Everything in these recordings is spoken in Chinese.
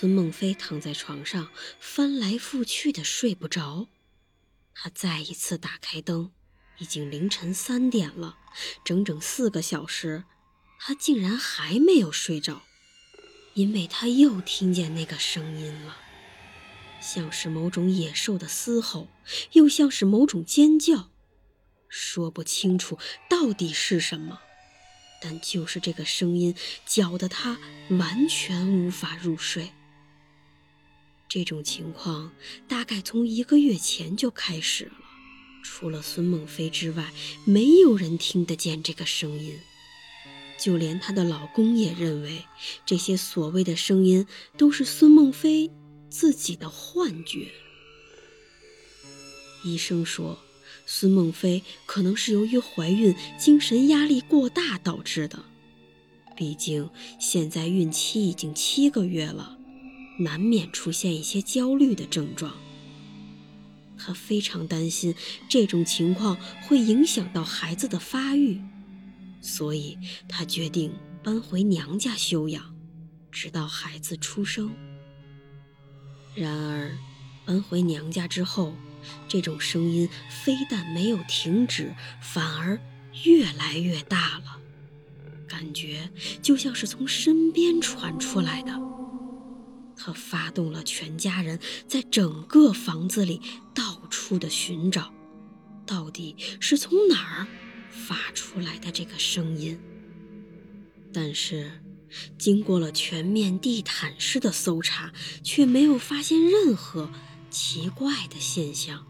孙梦飞躺在床上，翻来覆去的睡不着。他再一次打开灯，已经凌晨三点了，整整四个小时，他竟然还没有睡着，因为他又听见那个声音了，像是某种野兽的嘶吼，又像是某种尖叫，说不清楚到底是什么，但就是这个声音搅得他完全无法入睡。这种情况大概从一个月前就开始了，除了孙梦飞之外，没有人听得见这个声音。就连她的老公也认为，这些所谓的声音都是孙梦飞自己的幻觉。医生说，孙梦飞可能是由于怀孕、精神压力过大导致的。毕竟现在孕期已经七个月了。难免出现一些焦虑的症状，他非常担心这种情况会影响到孩子的发育，所以他决定搬回娘家休养，直到孩子出生。然而，搬回娘家之后，这种声音非但没有停止，反而越来越大了，感觉就像是从身边传出来的。他发动了全家人，在整个房子里到处的寻找，到底是从哪儿发出来的这个声音。但是，经过了全面地毯式的搜查，却没有发现任何奇怪的现象。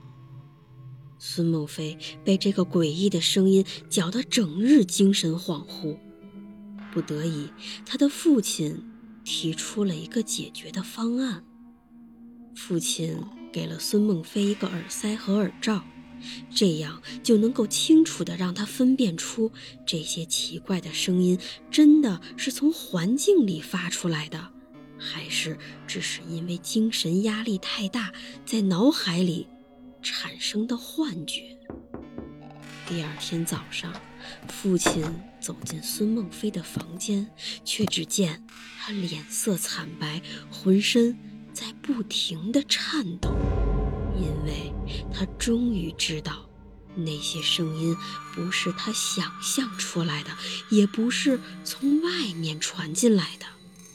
孙梦飞被这个诡异的声音搅得整日精神恍惚，不得已，他的父亲。提出了一个解决的方案。父亲给了孙梦飞一个耳塞和耳罩，这样就能够清楚地让他分辨出这些奇怪的声音真的是从环境里发出来的，还是只是因为精神压力太大在脑海里产生的幻觉。第二天早上，父亲走进孙梦飞的房间，却只见他脸色惨白，浑身在不停地颤抖，因为他终于知道，那些声音不是他想象出来的，也不是从外面传进来的，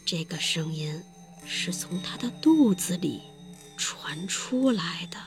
这个声音是从他的肚子里传出来的。